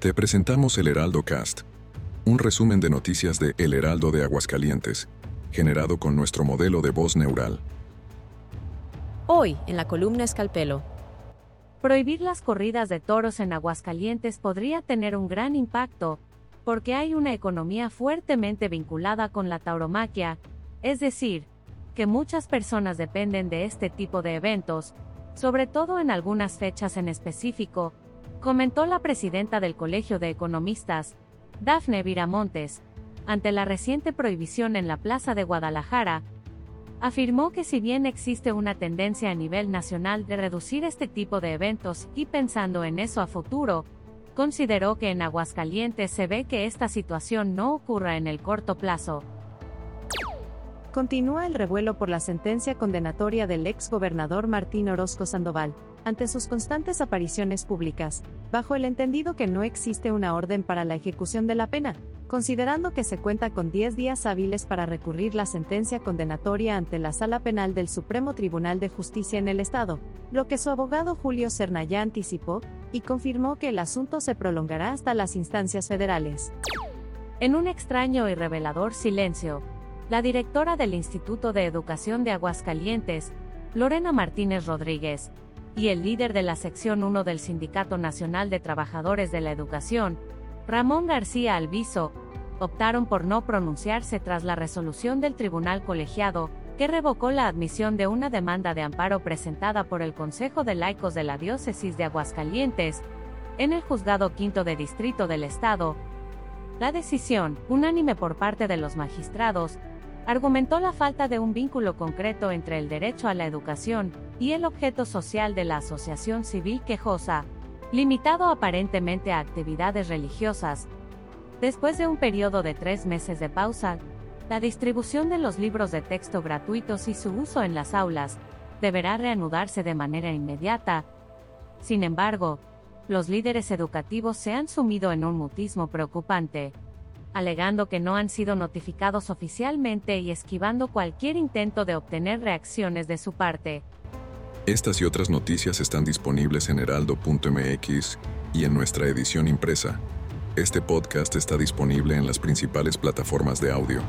Te presentamos el Heraldo Cast, un resumen de noticias de El Heraldo de Aguascalientes, generado con nuestro modelo de voz neural. Hoy, en la columna Escalpelo. Prohibir las corridas de toros en Aguascalientes podría tener un gran impacto, porque hay una economía fuertemente vinculada con la tauromaquia, es decir, que muchas personas dependen de este tipo de eventos, sobre todo en algunas fechas en específico, comentó la presidenta del Colegio de Economistas, Dafne Viramontes, ante la reciente prohibición en la Plaza de Guadalajara, afirmó que si bien existe una tendencia a nivel nacional de reducir este tipo de eventos y pensando en eso a futuro, consideró que en Aguascalientes se ve que esta situación no ocurra en el corto plazo. Continúa el revuelo por la sentencia condenatoria del ex gobernador Martín Orozco Sandoval, ante sus constantes apariciones públicas, bajo el entendido que no existe una orden para la ejecución de la pena, considerando que se cuenta con 10 días hábiles para recurrir la sentencia condenatoria ante la Sala Penal del Supremo Tribunal de Justicia en el Estado, lo que su abogado Julio Cernaya anticipó, y confirmó que el asunto se prolongará hasta las instancias federales. En un extraño y revelador silencio, la directora del Instituto de Educación de Aguascalientes, Lorena Martínez Rodríguez, y el líder de la sección 1 del Sindicato Nacional de Trabajadores de la Educación, Ramón García Alviso, optaron por no pronunciarse tras la resolución del Tribunal Colegiado, que revocó la admisión de una demanda de amparo presentada por el Consejo de Laicos de la Diócesis de Aguascalientes, en el Juzgado Quinto de Distrito del Estado. La decisión, unánime por parte de los magistrados, argumentó la falta de un vínculo concreto entre el derecho a la educación y el objeto social de la asociación civil quejosa, limitado aparentemente a actividades religiosas. Después de un periodo de tres meses de pausa, la distribución de los libros de texto gratuitos y su uso en las aulas deberá reanudarse de manera inmediata. Sin embargo, los líderes educativos se han sumido en un mutismo preocupante alegando que no han sido notificados oficialmente y esquivando cualquier intento de obtener reacciones de su parte. Estas y otras noticias están disponibles en heraldo.mx y en nuestra edición impresa. Este podcast está disponible en las principales plataformas de audio.